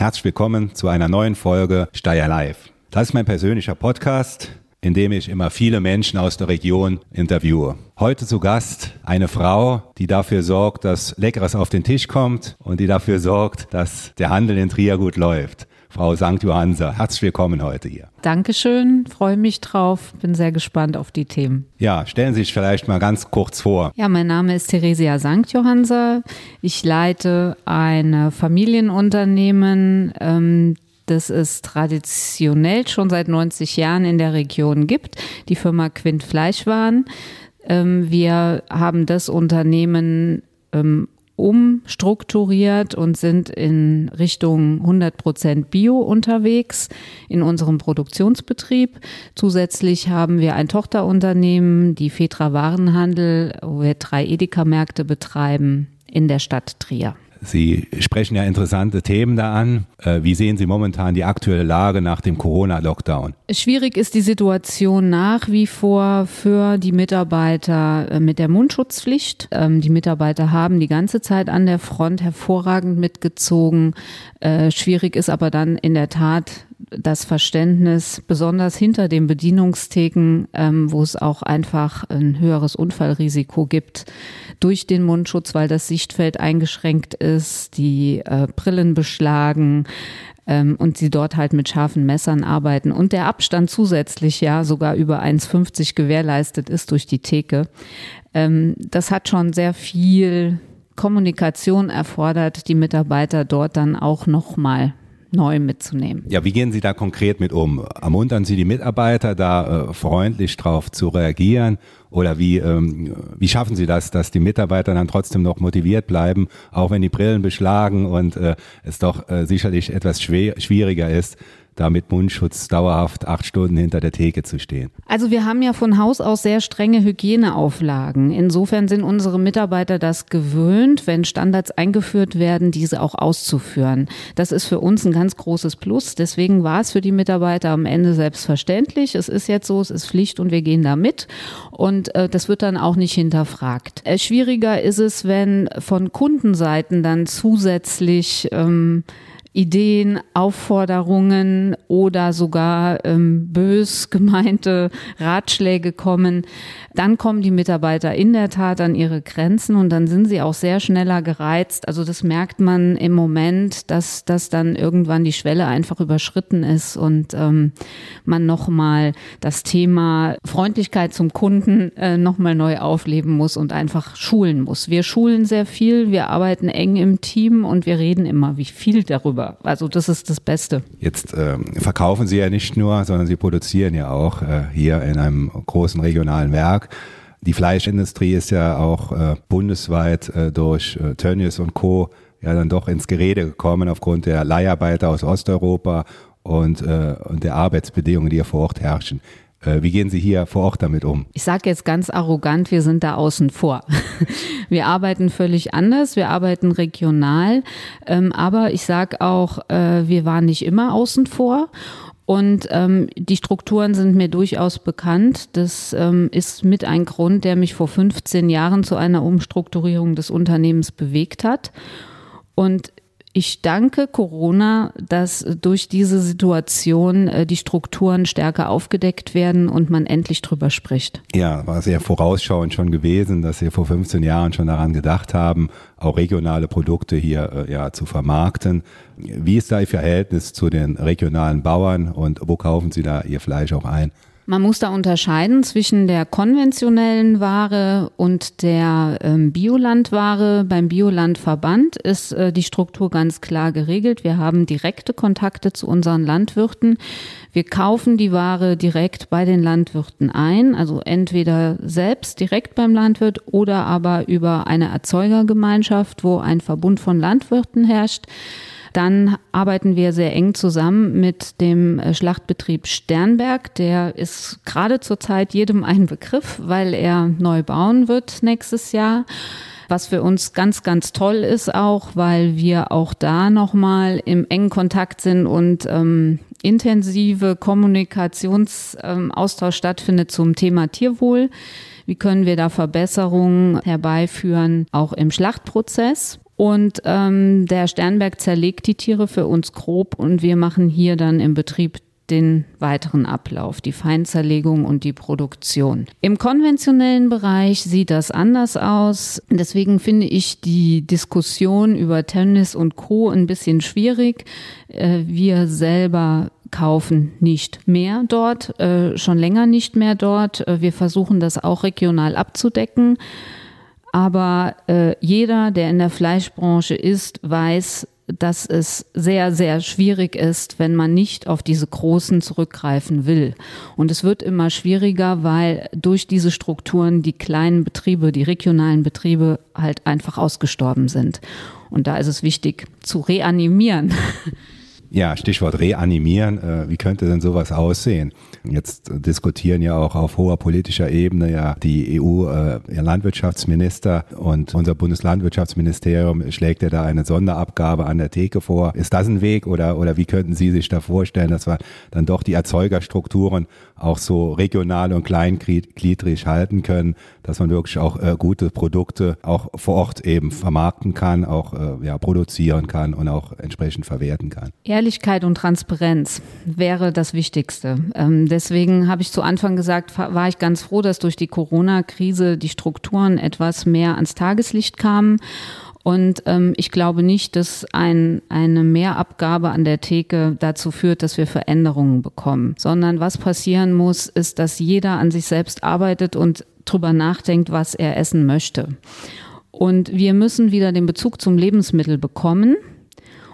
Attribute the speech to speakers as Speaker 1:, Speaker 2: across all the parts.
Speaker 1: Herzlich willkommen zu einer neuen Folge Steyr Live. Das ist mein persönlicher Podcast, in dem ich immer viele Menschen aus der Region interviewe. Heute zu Gast eine Frau, die dafür sorgt, dass Leckeres auf den Tisch kommt und die dafür sorgt, dass der Handel in Trier gut läuft. Frau St. Johansa, herzlich willkommen heute hier.
Speaker 2: Dankeschön, freue mich drauf, bin sehr gespannt auf die Themen.
Speaker 1: Ja, stellen Sie sich vielleicht mal ganz kurz vor.
Speaker 2: Ja, mein Name ist Theresia St. Johansa. Ich leite ein Familienunternehmen, ähm, das es traditionell schon seit 90 Jahren in der Region gibt, die Firma Quint Fleischwaren. Ähm, wir haben das Unternehmen ähm, umstrukturiert und sind in Richtung 100 Prozent Bio unterwegs in unserem Produktionsbetrieb. Zusätzlich haben wir ein Tochterunternehmen, die Fetra Warenhandel, wo wir drei Edeka-Märkte betreiben in der Stadt Trier.
Speaker 1: Sie sprechen ja interessante Themen da an. Äh, wie sehen Sie momentan die aktuelle Lage nach dem Corona-Lockdown?
Speaker 2: Schwierig ist die Situation nach wie vor für die Mitarbeiter äh, mit der Mundschutzpflicht. Ähm, die Mitarbeiter haben die ganze Zeit an der Front hervorragend mitgezogen. Äh, schwierig ist aber dann in der Tat das Verständnis, besonders hinter den Bedienungstheken, ähm, wo es auch einfach ein höheres Unfallrisiko gibt, durch den Mundschutz, weil das Sichtfeld eingeschränkt ist, die äh, Brillen beschlagen ähm, und sie dort halt mit scharfen Messern arbeiten und der Abstand zusätzlich ja sogar über 1,50 gewährleistet ist durch die Theke. Ähm, das hat schon sehr viel Kommunikation erfordert, die Mitarbeiter dort dann auch nochmal neu mitzunehmen.
Speaker 1: Ja, wie gehen Sie da konkret mit um? Ermuntern Sie die Mitarbeiter, da äh, freundlich drauf zu reagieren? Oder wie, ähm, wie schaffen Sie das, dass die Mitarbeiter dann trotzdem noch motiviert bleiben, auch wenn die Brillen beschlagen und äh, es doch äh, sicherlich etwas schwer, schwieriger ist, da mit Mundschutz dauerhaft acht Stunden hinter der Theke zu stehen?
Speaker 2: Also wir haben ja von Haus aus sehr strenge Hygieneauflagen. Insofern sind unsere Mitarbeiter das gewöhnt, wenn Standards eingeführt werden, diese auch auszuführen. Das ist für uns ein ganz großes Plus. Deswegen war es für die Mitarbeiter am Ende selbstverständlich. Es ist jetzt so, es ist Pflicht und wir gehen da mit. Und äh, das wird dann auch nicht hinterfragt. Äh, schwieriger ist es, wenn von Kundenseiten dann zusätzlich ähm, Ideen, Aufforderungen oder sogar ähm, bös gemeinte Ratschläge kommen, dann kommen die Mitarbeiter in der Tat an ihre Grenzen und dann sind sie auch sehr schneller gereizt. Also das merkt man im Moment, dass, dass dann irgendwann die Schwelle einfach überschritten ist und ähm, man nochmal das Thema Freundlichkeit zum Kunden äh, nochmal neu aufleben muss und einfach schulen muss. Wir schulen sehr viel, wir arbeiten eng im Team und wir reden immer wie viel darüber. Also das ist das Beste.
Speaker 1: Jetzt äh, verkaufen Sie ja nicht nur, sondern Sie produzieren ja auch äh, hier in einem großen regionalen Werk. Die Fleischindustrie ist ja auch äh, bundesweit äh, durch äh, Tönnies und Co. ja dann doch ins Gerede gekommen aufgrund der Leiharbeiter aus Osteuropa und, äh, und der Arbeitsbedingungen, die hier vor Ort herrschen. Äh, wie gehen Sie hier vor Ort damit um?
Speaker 2: Ich sage jetzt ganz arrogant, wir sind da außen vor. Wir arbeiten völlig anders, wir arbeiten regional, ähm, aber ich sage auch, äh, wir waren nicht immer außen vor. Und ähm, die Strukturen sind mir durchaus bekannt. Das ähm, ist mit ein Grund, der mich vor 15 Jahren zu einer Umstrukturierung des Unternehmens bewegt hat. Und ich danke Corona, dass durch diese Situation äh, die Strukturen stärker aufgedeckt werden und man endlich drüber spricht.
Speaker 1: Ja, war sehr vorausschauend schon gewesen, dass Sie vor 15 Jahren schon daran gedacht haben, auch regionale Produkte hier äh, ja, zu vermarkten. Wie ist da Ihr Verhältnis zu den regionalen Bauern und wo kaufen Sie da Ihr Fleisch auch ein?
Speaker 2: Man muss da unterscheiden zwischen der konventionellen Ware und der ähm, Biolandware. Beim Biolandverband ist äh, die Struktur ganz klar geregelt. Wir haben direkte Kontakte zu unseren Landwirten. Wir kaufen die Ware direkt bei den Landwirten ein, also entweder selbst direkt beim Landwirt oder aber über eine Erzeugergemeinschaft, wo ein Verbund von Landwirten herrscht. Dann arbeiten wir sehr eng zusammen mit dem äh, Schlachtbetrieb Sternberg. Der ist gerade zurzeit jedem ein Begriff, weil er neu bauen wird nächstes Jahr. Was für uns ganz, ganz toll ist auch, weil wir auch da nochmal im engen Kontakt sind und ähm, intensive Kommunikationsaustausch ähm, stattfindet zum Thema Tierwohl. Wie können wir da Verbesserungen herbeiführen, auch im Schlachtprozess? Und ähm, der Sternberg zerlegt die Tiere für uns grob und wir machen hier dann im Betrieb den weiteren Ablauf, die Feinzerlegung und die Produktion. Im konventionellen Bereich sieht das anders aus. Deswegen finde ich die Diskussion über Tennis und Co. ein bisschen schwierig. Äh, wir selber kaufen nicht mehr dort, äh, schon länger nicht mehr dort. Äh, wir versuchen das auch regional abzudecken. Aber äh, jeder, der in der Fleischbranche ist, weiß, dass es sehr, sehr schwierig ist, wenn man nicht auf diese großen zurückgreifen will. Und es wird immer schwieriger, weil durch diese Strukturen die kleinen Betriebe, die regionalen Betriebe halt einfach ausgestorben sind. Und da ist es wichtig zu reanimieren.
Speaker 1: Ja, Stichwort reanimieren. Äh, wie könnte denn sowas aussehen? Jetzt diskutieren ja auch auf hoher politischer Ebene ja die EU-Landwirtschaftsminister äh, und unser Bundeslandwirtschaftsministerium schlägt ja da eine Sonderabgabe an der Theke vor. Ist das ein Weg oder, oder wie könnten Sie sich da vorstellen, dass wir dann doch die Erzeugerstrukturen auch so regional und kleingliedrig halten können, dass man wirklich auch äh, gute Produkte auch vor Ort eben vermarkten kann, auch äh, ja, produzieren kann und auch entsprechend verwerten kann?
Speaker 2: Ehrlichkeit und Transparenz wäre das Wichtigste. Ähm, deswegen habe ich zu Anfang gesagt, war ich ganz froh, dass durch die Corona-Krise die Strukturen etwas mehr ans Tageslicht kamen. Und ähm, ich glaube nicht, dass ein, eine Mehrabgabe an der Theke dazu führt, dass wir Veränderungen bekommen, sondern was passieren muss, ist, dass jeder an sich selbst arbeitet und drüber nachdenkt, was er essen möchte. Und wir müssen wieder den Bezug zum Lebensmittel bekommen.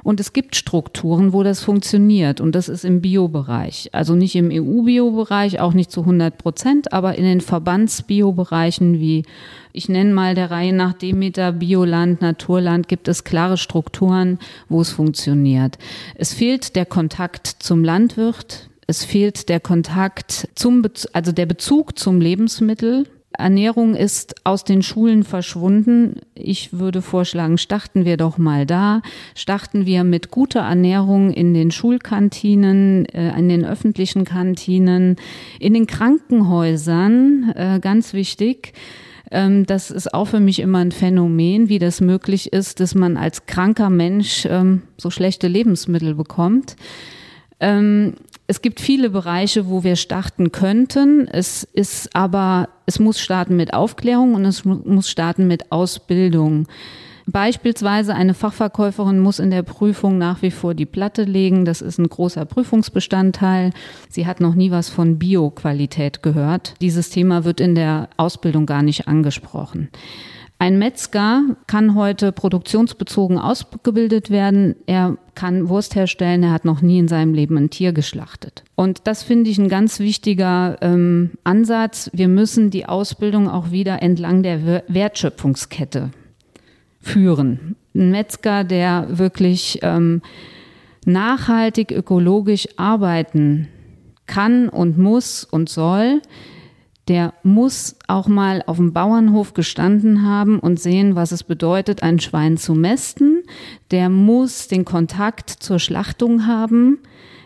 Speaker 2: Und es gibt Strukturen, wo das funktioniert. Und das ist im Biobereich. Also nicht im EU-Biobereich, auch nicht zu 100 Prozent, aber in den Verbandsbiobereichen wie, ich nenne mal der Reihe nach Demeter, Bioland, Naturland, gibt es klare Strukturen, wo es funktioniert. Es fehlt der Kontakt zum Landwirt. Es fehlt der Kontakt zum, also der Bezug zum Lebensmittel. Ernährung ist aus den Schulen verschwunden. Ich würde vorschlagen, starten wir doch mal da. Starten wir mit guter Ernährung in den Schulkantinen, äh, in den öffentlichen Kantinen, in den Krankenhäusern, äh, ganz wichtig. Ähm, das ist auch für mich immer ein Phänomen, wie das möglich ist, dass man als kranker Mensch ähm, so schlechte Lebensmittel bekommt. Es gibt viele Bereiche, wo wir starten könnten. Es ist aber, es muss starten mit Aufklärung und es muss starten mit Ausbildung. Beispielsweise eine Fachverkäuferin muss in der Prüfung nach wie vor die Platte legen. Das ist ein großer Prüfungsbestandteil. Sie hat noch nie was von Bioqualität gehört. Dieses Thema wird in der Ausbildung gar nicht angesprochen. Ein Metzger kann heute produktionsbezogen ausgebildet werden. Er kann Wurst herstellen. Er hat noch nie in seinem Leben ein Tier geschlachtet. Und das finde ich ein ganz wichtiger ähm, Ansatz. Wir müssen die Ausbildung auch wieder entlang der Wertschöpfungskette führen. Ein Metzger, der wirklich ähm, nachhaltig ökologisch arbeiten kann und muss und soll, der muss auch mal auf dem Bauernhof gestanden haben und sehen, was es bedeutet, ein Schwein zu mästen. Der muss den Kontakt zur Schlachtung haben.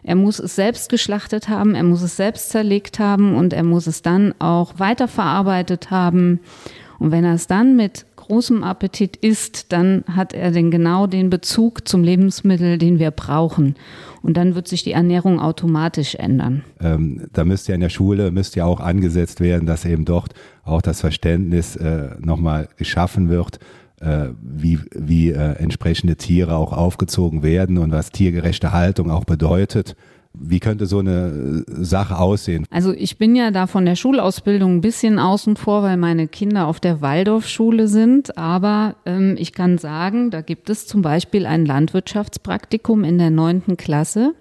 Speaker 2: Er muss es selbst geschlachtet haben, er muss es selbst zerlegt haben und er muss es dann auch weiterverarbeitet haben. Und wenn er es dann mit großem Appetit isst, dann hat er den genau den Bezug zum Lebensmittel, den wir brauchen. Und dann wird sich die Ernährung automatisch ändern.
Speaker 1: Ähm, da müsste ja in der Schule müsste ja auch angesetzt werden, dass eben dort auch das Verständnis äh, nochmal geschaffen wird, äh, wie, wie äh, entsprechende Tiere auch aufgezogen werden und was tiergerechte Haltung auch bedeutet. Wie könnte so eine äh, Sache aussehen?
Speaker 2: Also ich bin ja da von der Schulausbildung ein bisschen außen vor, weil meine Kinder auf der Waldorfschule sind. Aber ähm, ich kann sagen, da gibt es zum Beispiel ein Landwirtschaftspraktikum in der neunten Klasse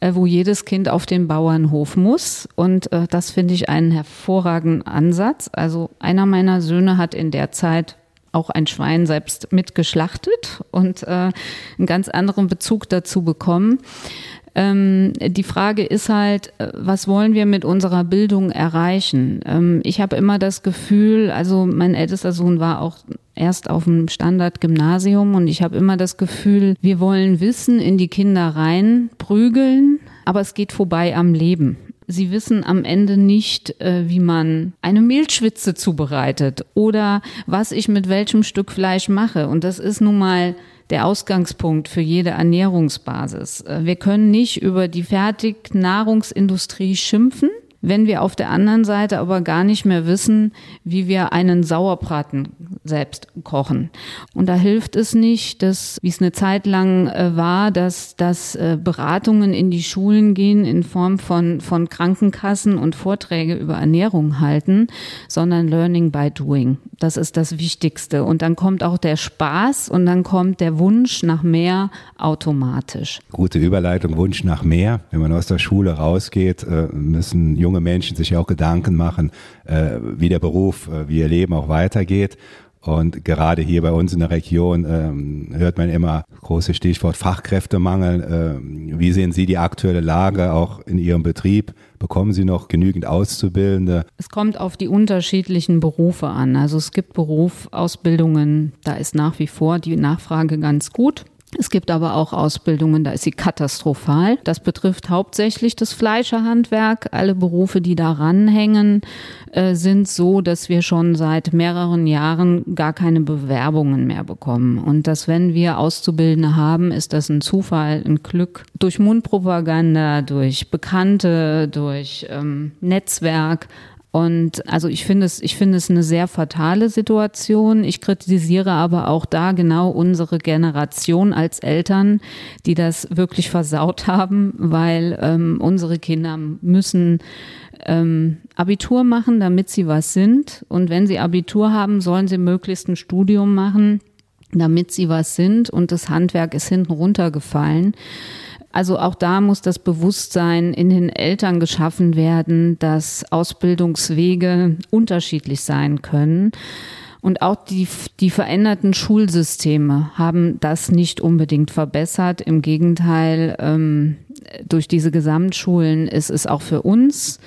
Speaker 2: äh, wo jedes Kind auf den Bauernhof muss. Und äh, das finde ich einen hervorragenden Ansatz. Also einer meiner Söhne hat in der Zeit auch ein Schwein selbst mitgeschlachtet und äh, einen ganz anderen Bezug dazu bekommen. Ähm, die Frage ist halt, äh, was wollen wir mit unserer Bildung erreichen? Ähm, ich habe immer das Gefühl, also mein ältester Sohn war auch erst auf dem Standardgymnasium und ich habe immer das Gefühl, wir wollen Wissen in die Kinder rein prügeln, aber es geht vorbei am Leben. Sie wissen am Ende nicht, äh, wie man eine Mehlschwitze zubereitet oder was ich mit welchem Stück Fleisch mache. Und das ist nun mal der Ausgangspunkt für jede Ernährungsbasis. Äh, wir können nicht über die Fertignahrungsindustrie schimpfen wenn wir auf der anderen Seite aber gar nicht mehr wissen, wie wir einen Sauerbraten selbst kochen. Und da hilft es nicht, dass, wie es eine Zeit lang äh, war, dass, dass äh, Beratungen in die Schulen gehen in Form von, von Krankenkassen und Vorträge über Ernährung halten, sondern Learning by Doing. Das ist das Wichtigste. Und dann kommt auch der Spaß und dann kommt der Wunsch nach mehr automatisch.
Speaker 1: Gute Überleitung, Wunsch nach mehr. Wenn man aus der Schule rausgeht, äh, müssen junge Menschen sich auch Gedanken machen, äh, wie der Beruf, äh, wie ihr Leben auch weitergeht. Und gerade hier bei uns in der Region ähm, hört man immer großes Stichwort Fachkräftemangel. Ähm, wie sehen Sie die aktuelle Lage auch in Ihrem Betrieb? Bekommen Sie noch genügend Auszubildende?
Speaker 2: Es kommt auf die unterschiedlichen Berufe an. Also es gibt Berufausbildungen, da ist nach wie vor die Nachfrage ganz gut. Es gibt aber auch Ausbildungen, da ist sie katastrophal. Das betrifft hauptsächlich das Fleischerhandwerk. Alle Berufe, die daran hängen, äh, sind so, dass wir schon seit mehreren Jahren gar keine Bewerbungen mehr bekommen. Und dass wenn wir Auszubildende haben, ist das ein Zufall, ein Glück. Durch Mundpropaganda, durch Bekannte, durch ähm, Netzwerk. Und also ich finde es, ich finde es eine sehr fatale Situation. Ich kritisiere aber auch da genau unsere Generation als Eltern, die das wirklich versaut haben, weil ähm, unsere Kinder müssen ähm, Abitur machen, damit sie was sind. Und wenn sie Abitur haben, sollen sie möglichst ein Studium machen, damit sie was sind. Und das Handwerk ist hinten runtergefallen. Also auch da muss das Bewusstsein in den Eltern geschaffen werden, dass Ausbildungswege unterschiedlich sein können. Und auch die, die veränderten Schulsysteme haben das nicht unbedingt verbessert. Im Gegenteil, ähm, durch diese Gesamtschulen ist es auch für uns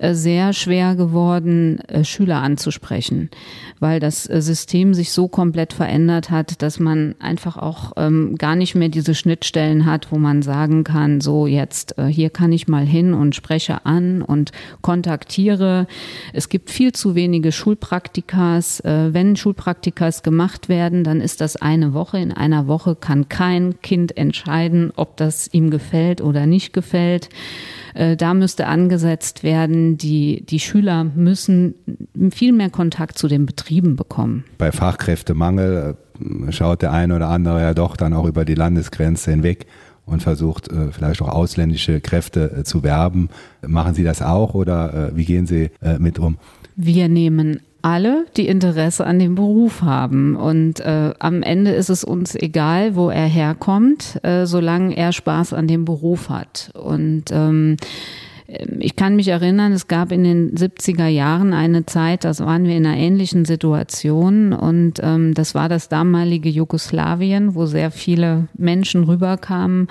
Speaker 2: sehr schwer geworden, äh, Schüler anzusprechen, weil das äh, System sich so komplett verändert hat, dass man einfach auch ähm, gar nicht mehr diese Schnittstellen hat, wo man sagen kann, so jetzt hier kann ich mal hin und spreche an und kontaktiere. Es gibt viel zu wenige Schulpraktikas. Wenn Schulpraktikas gemacht werden, dann ist das eine Woche. In einer Woche kann kein Kind entscheiden, ob das ihm gefällt oder nicht gefällt. Äh, da müsste angesetzt werden, die, die Schüler müssen viel mehr Kontakt zu den Betrieben bekommen.
Speaker 1: Bei Fachkräftemangel äh, schaut der eine oder andere ja doch dann auch über die Landesgrenze hinweg und versucht äh, vielleicht auch ausländische Kräfte zu werben. Machen Sie das auch oder wie gehen Sie mit um?
Speaker 2: Wir nehmen alle, die Interesse an dem Beruf haben. Und äh, am Ende ist es uns egal, wo er herkommt, äh, solange er Spaß an dem Beruf hat. Und ähm, ich kann mich erinnern, es gab in den 70er Jahren eine Zeit, da waren wir in einer ähnlichen Situation und ähm, das war das damalige Jugoslawien, wo sehr viele Menschen rüberkamen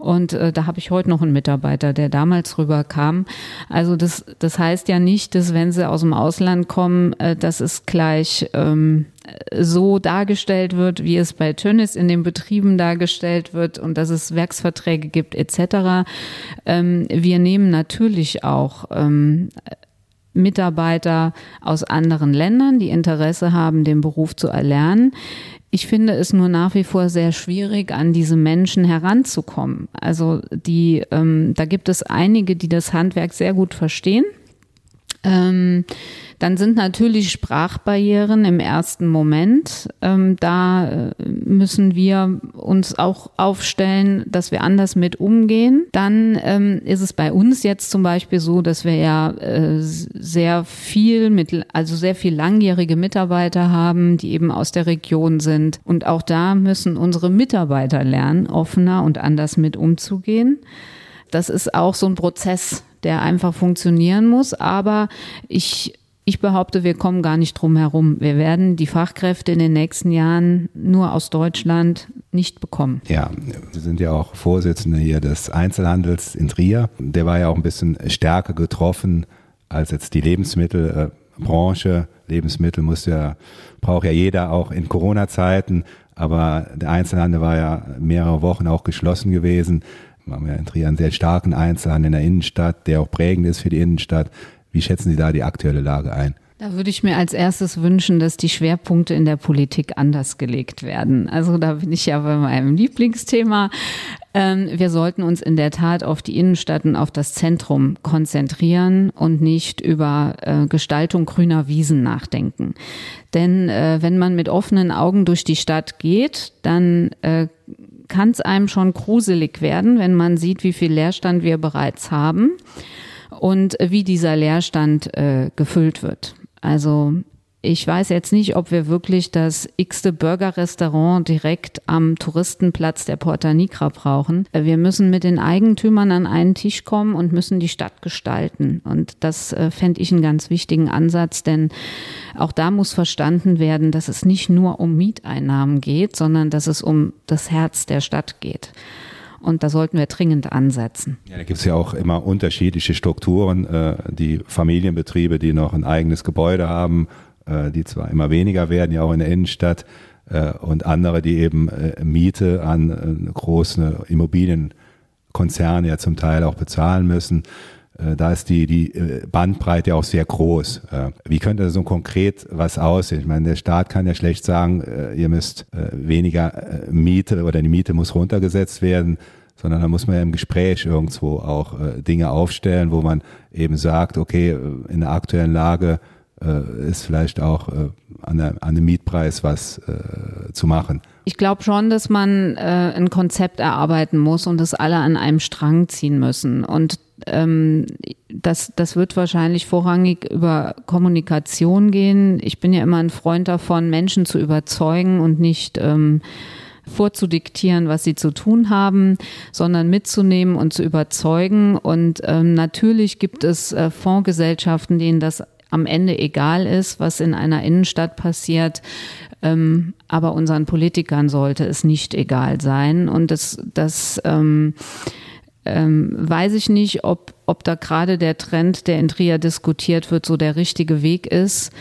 Speaker 2: und äh, da habe ich heute noch einen Mitarbeiter, der damals rüberkam. Also das, das heißt ja nicht, dass wenn sie aus dem Ausland kommen, äh, dass es gleich ähm, so dargestellt wird, wie es bei Tönnis in den Betrieben dargestellt wird und dass es Werksverträge gibt etc. Ähm, wir nehmen natürlich auch ähm, Mitarbeiter aus anderen Ländern, die Interesse haben, den Beruf zu erlernen. Ich finde es nur nach wie vor sehr schwierig, an diese Menschen heranzukommen. Also die, ähm, da gibt es einige, die das Handwerk sehr gut verstehen. Ähm, dann sind natürlich Sprachbarrieren im ersten Moment. Ähm, da äh, müssen wir uns auch aufstellen, dass wir anders mit umgehen. Dann ähm, ist es bei uns jetzt zum Beispiel so, dass wir ja äh, sehr viel mit, also sehr viel langjährige Mitarbeiter haben, die eben aus der Region sind. Und auch da müssen unsere Mitarbeiter lernen, offener und anders mit umzugehen. Das ist auch so ein Prozess, der einfach funktionieren muss. Aber ich ich behaupte, wir kommen gar nicht drum herum. Wir werden die Fachkräfte in den nächsten Jahren nur aus Deutschland nicht bekommen.
Speaker 1: Ja, Sie sind ja auch Vorsitzende hier des Einzelhandels in Trier. Der war ja auch ein bisschen stärker getroffen als jetzt die Lebensmittelbranche. Lebensmittel muss ja, braucht ja jeder auch in Corona-Zeiten. Aber der Einzelhandel war ja mehrere Wochen auch geschlossen gewesen. Wir haben ja in Trier einen sehr starken Einzelhandel in der Innenstadt, der auch prägend ist für die Innenstadt. Wie schätzen Sie da die aktuelle Lage ein?
Speaker 2: Da würde ich mir als erstes wünschen, dass die Schwerpunkte in der Politik anders gelegt werden. Also da bin ich ja bei meinem Lieblingsthema. Ähm, wir sollten uns in der Tat auf die Innenstadt und auf das Zentrum konzentrieren und nicht über äh, Gestaltung grüner Wiesen nachdenken. Denn äh, wenn man mit offenen Augen durch die Stadt geht, dann äh, kann es einem schon gruselig werden, wenn man sieht, wie viel Leerstand wir bereits haben und wie dieser Leerstand äh, gefüllt wird. Also ich weiß jetzt nicht, ob wir wirklich das x-te Burger-Restaurant direkt am Touristenplatz der Porta Nigra brauchen. Wir müssen mit den Eigentümern an einen Tisch kommen und müssen die Stadt gestalten. Und das äh, fände ich einen ganz wichtigen Ansatz, denn auch da muss verstanden werden, dass es nicht nur um Mieteinnahmen geht, sondern dass es um das Herz der Stadt geht. Und da sollten wir dringend ansetzen.
Speaker 1: Ja, da gibt es ja auch immer unterschiedliche Strukturen. Äh, die Familienbetriebe, die noch ein eigenes Gebäude haben, äh, die zwar immer weniger werden, ja auch in der Innenstadt, äh, und andere, die eben Miete an große Immobilienkonzerne ja zum Teil auch bezahlen müssen. Da ist die, die Bandbreite auch sehr groß. Wie könnte so konkret was aussehen? Ich meine, der Staat kann ja schlecht sagen, ihr müsst weniger Miete oder die Miete muss runtergesetzt werden, sondern da muss man ja im Gespräch irgendwo auch Dinge aufstellen, wo man eben sagt, okay, in der aktuellen Lage ist vielleicht auch an, der, an dem Mietpreis was zu machen.
Speaker 2: Ich glaube schon, dass man äh, ein Konzept erarbeiten muss und dass alle an einem Strang ziehen müssen. Und ähm, das, das wird wahrscheinlich vorrangig über Kommunikation gehen. Ich bin ja immer ein Freund davon, Menschen zu überzeugen und nicht ähm, vorzudiktieren, was sie zu tun haben, sondern mitzunehmen und zu überzeugen. Und ähm, natürlich gibt es äh, Fondsgesellschaften, denen das am Ende egal ist, was in einer Innenstadt passiert. Ähm, aber unseren Politikern sollte es nicht egal sein. Und das, das ähm, ähm, weiß ich nicht, ob, ob da gerade der Trend, der in Trier diskutiert wird, so der richtige Weg ist.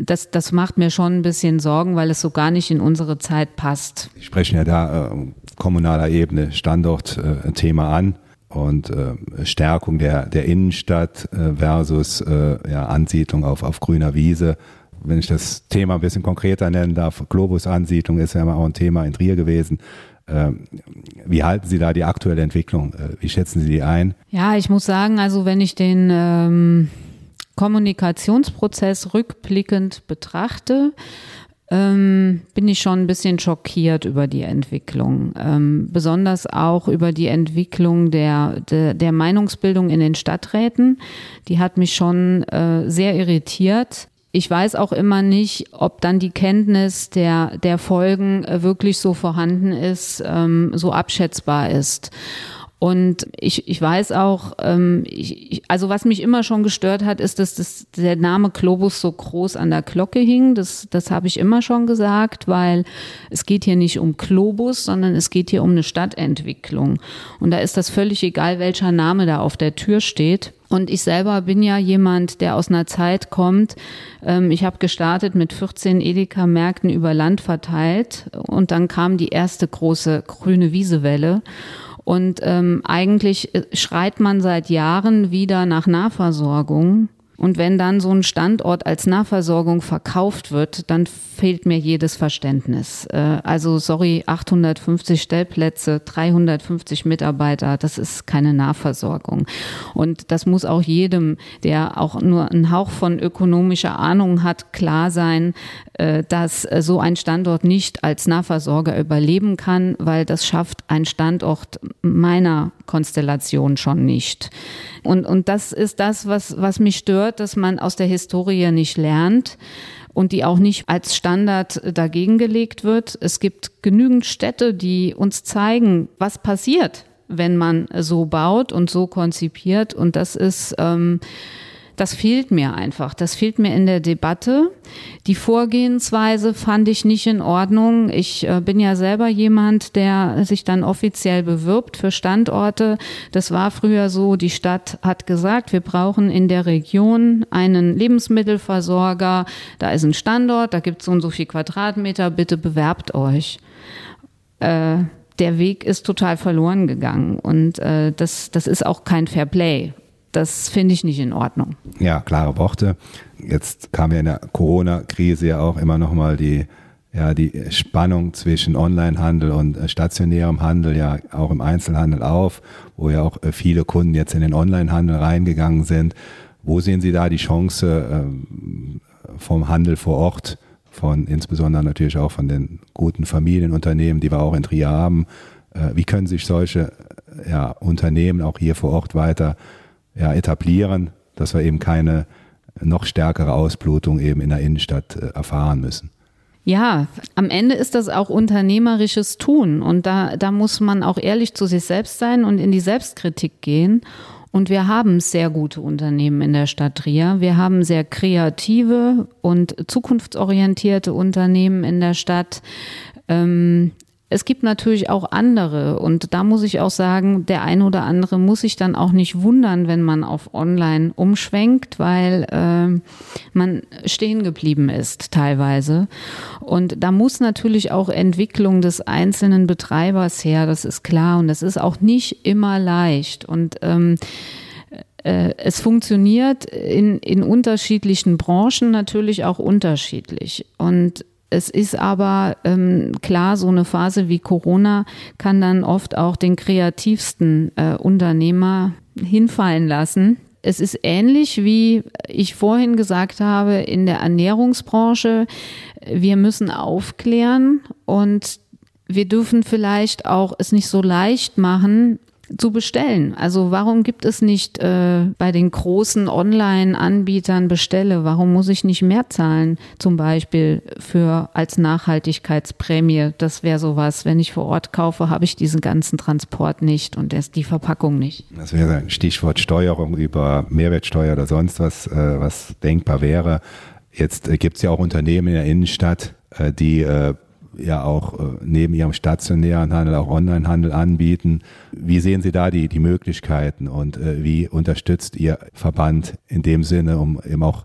Speaker 2: Das, das macht mir schon ein bisschen Sorgen, weil es so gar nicht in unsere Zeit passt.
Speaker 1: Sie sprechen ja da äh, kommunaler Ebene Standortthema äh, an und äh, Stärkung der, der Innenstadt äh, versus äh, ja, Ansiedlung auf, auf grüner Wiese. Wenn ich das Thema ein bisschen konkreter nennen darf, Globus-Ansiedlung ist ja immer auch ein Thema in Trier gewesen. Ähm, wie halten Sie da die aktuelle Entwicklung? Äh, wie schätzen Sie die ein?
Speaker 2: Ja, ich muss sagen, also wenn ich den ähm, Kommunikationsprozess rückblickend betrachte, ähm, bin ich schon ein bisschen schockiert über die Entwicklung. Ähm, besonders auch über die Entwicklung der, der, der, Meinungsbildung in den Stadträten. Die hat mich schon äh, sehr irritiert ich weiß auch immer nicht, ob dann die Kenntnis der, der Folgen äh, wirklich so vorhanden ist, ähm, so abschätzbar ist. Und ich, ich weiß auch, ähm, ich, also was mich immer schon gestört hat, ist, dass das, der Name Globus so groß an der Glocke hing. Das, das habe ich immer schon gesagt, weil es geht hier nicht um Globus, sondern es geht hier um eine Stadtentwicklung. Und da ist das völlig egal, welcher Name da auf der Tür steht. Und ich selber bin ja jemand, der aus einer Zeit kommt. Ähm, ich habe gestartet mit 14 Edeka-Märkten über Land verteilt und dann kam die erste große grüne Wiesewelle. Und ähm, eigentlich äh, schreit man seit Jahren wieder nach Nahversorgung. Und wenn dann so ein Standort als Nahversorgung verkauft wird, dann fehlt mir jedes Verständnis. Äh, also sorry, 850 Stellplätze, 350 Mitarbeiter, das ist keine Nahversorgung. Und das muss auch jedem, der auch nur einen Hauch von ökonomischer Ahnung hat, klar sein, äh, dass so ein Standort nicht als Nahversorger überleben kann, weil das schafft ein Standort meiner Konstellation schon nicht. Und, und das ist das, was, was mich stört, dass man aus der Historie nicht lernt und die auch nicht als Standard dagegen gelegt wird. Es gibt genügend Städte, die uns zeigen, was passiert, wenn man so baut und so konzipiert. Und das ist ähm, das fehlt mir einfach. Das fehlt mir in der Debatte. Die Vorgehensweise fand ich nicht in Ordnung. Ich äh, bin ja selber jemand, der sich dann offiziell bewirbt für Standorte. Das war früher so, die Stadt hat gesagt, wir brauchen in der Region einen Lebensmittelversorger. Da ist ein Standort, da gibt es so und so viel Quadratmeter, bitte bewerbt euch. Äh, der Weg ist total verloren gegangen und äh, das, das ist auch kein Fair Play. Das finde ich nicht in Ordnung.
Speaker 1: Ja, klare Worte. Jetzt kam ja in der Corona-Krise ja auch immer noch mal die ja, die Spannung zwischen Onlinehandel und äh, stationärem Handel ja auch im Einzelhandel auf, wo ja auch äh, viele Kunden jetzt in den Onlinehandel reingegangen sind. Wo sehen Sie da die Chance ähm, vom Handel vor Ort, von insbesondere natürlich auch von den guten Familienunternehmen, die wir auch in Trier haben? Äh, wie können sich solche ja, Unternehmen auch hier vor Ort weiter ja, etablieren, dass wir eben keine noch stärkere Ausblutung eben in der Innenstadt erfahren müssen?
Speaker 2: Ja, am Ende ist das auch unternehmerisches Tun und da, da muss man auch ehrlich zu sich selbst sein und in die Selbstkritik gehen. Und wir haben sehr gute Unternehmen in der Stadt Trier. Wir haben sehr kreative und zukunftsorientierte Unternehmen in der Stadt. Ähm, es gibt natürlich auch andere und da muss ich auch sagen, der ein oder andere muss sich dann auch nicht wundern, wenn man auf Online umschwenkt, weil äh, man stehen geblieben ist teilweise. Und da muss natürlich auch Entwicklung des einzelnen Betreibers her, das ist klar und das ist auch nicht immer leicht und ähm, äh, es funktioniert in, in unterschiedlichen Branchen natürlich auch unterschiedlich. Und es ist aber ähm, klar, so eine Phase wie Corona kann dann oft auch den kreativsten äh, Unternehmer hinfallen lassen. Es ist ähnlich, wie ich vorhin gesagt habe, in der Ernährungsbranche. Wir müssen aufklären und wir dürfen vielleicht auch es nicht so leicht machen, zu bestellen. Also warum gibt es nicht äh, bei den großen Online-Anbietern Bestelle? Warum muss ich nicht mehr zahlen? Zum Beispiel für als Nachhaltigkeitsprämie. Das wäre sowas. Wenn ich vor Ort kaufe, habe ich diesen ganzen Transport nicht und erst die Verpackung nicht.
Speaker 1: Das wäre ein Stichwort Steuerung über Mehrwertsteuer oder sonst was, äh, was denkbar wäre. Jetzt äh, gibt es ja auch Unternehmen in der Innenstadt, äh, die äh, ja auch äh, neben Ihrem stationären Handel auch Onlinehandel anbieten. Wie sehen Sie da die, die Möglichkeiten und äh, wie unterstützt Ihr Verband in dem Sinne, um eben auch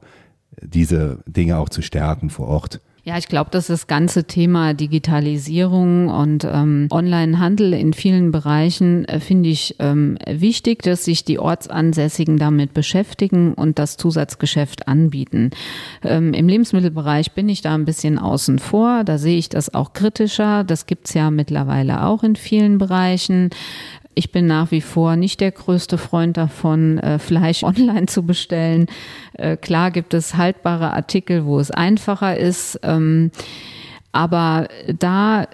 Speaker 1: diese Dinge auch zu stärken vor Ort?
Speaker 2: Ja, ich glaube, dass das ganze Thema Digitalisierung und ähm, Online-Handel in vielen Bereichen äh, finde ich ähm, wichtig, dass sich die Ortsansässigen damit beschäftigen und das Zusatzgeschäft anbieten. Ähm, Im Lebensmittelbereich bin ich da ein bisschen außen vor. Da sehe ich das auch kritischer. Das gibt's ja mittlerweile auch in vielen Bereichen. Ich bin nach wie vor nicht der größte Freund davon, äh, Fleisch online zu bestellen. Äh, klar gibt es haltbare Artikel, wo es einfacher ist. Aber da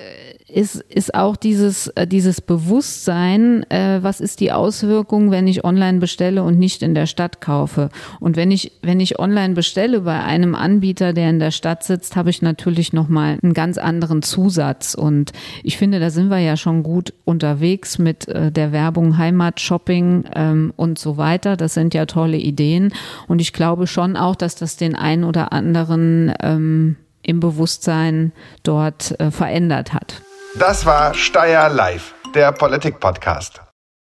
Speaker 2: ist, ist auch dieses, äh, dieses Bewusstsein, äh, was ist die Auswirkung, wenn ich online bestelle und nicht in der Stadt kaufe. Und wenn ich, wenn ich online bestelle bei einem Anbieter, der in der Stadt sitzt, habe ich natürlich nochmal einen ganz anderen Zusatz. Und ich finde, da sind wir ja schon gut unterwegs mit äh, der Werbung Heimatshopping ähm, und so weiter. Das sind ja tolle Ideen. Und ich glaube schon auch, dass das den einen oder anderen ähm, im Bewusstsein dort äh, verändert hat.
Speaker 3: Das war Steyr Live, der Politik-Podcast.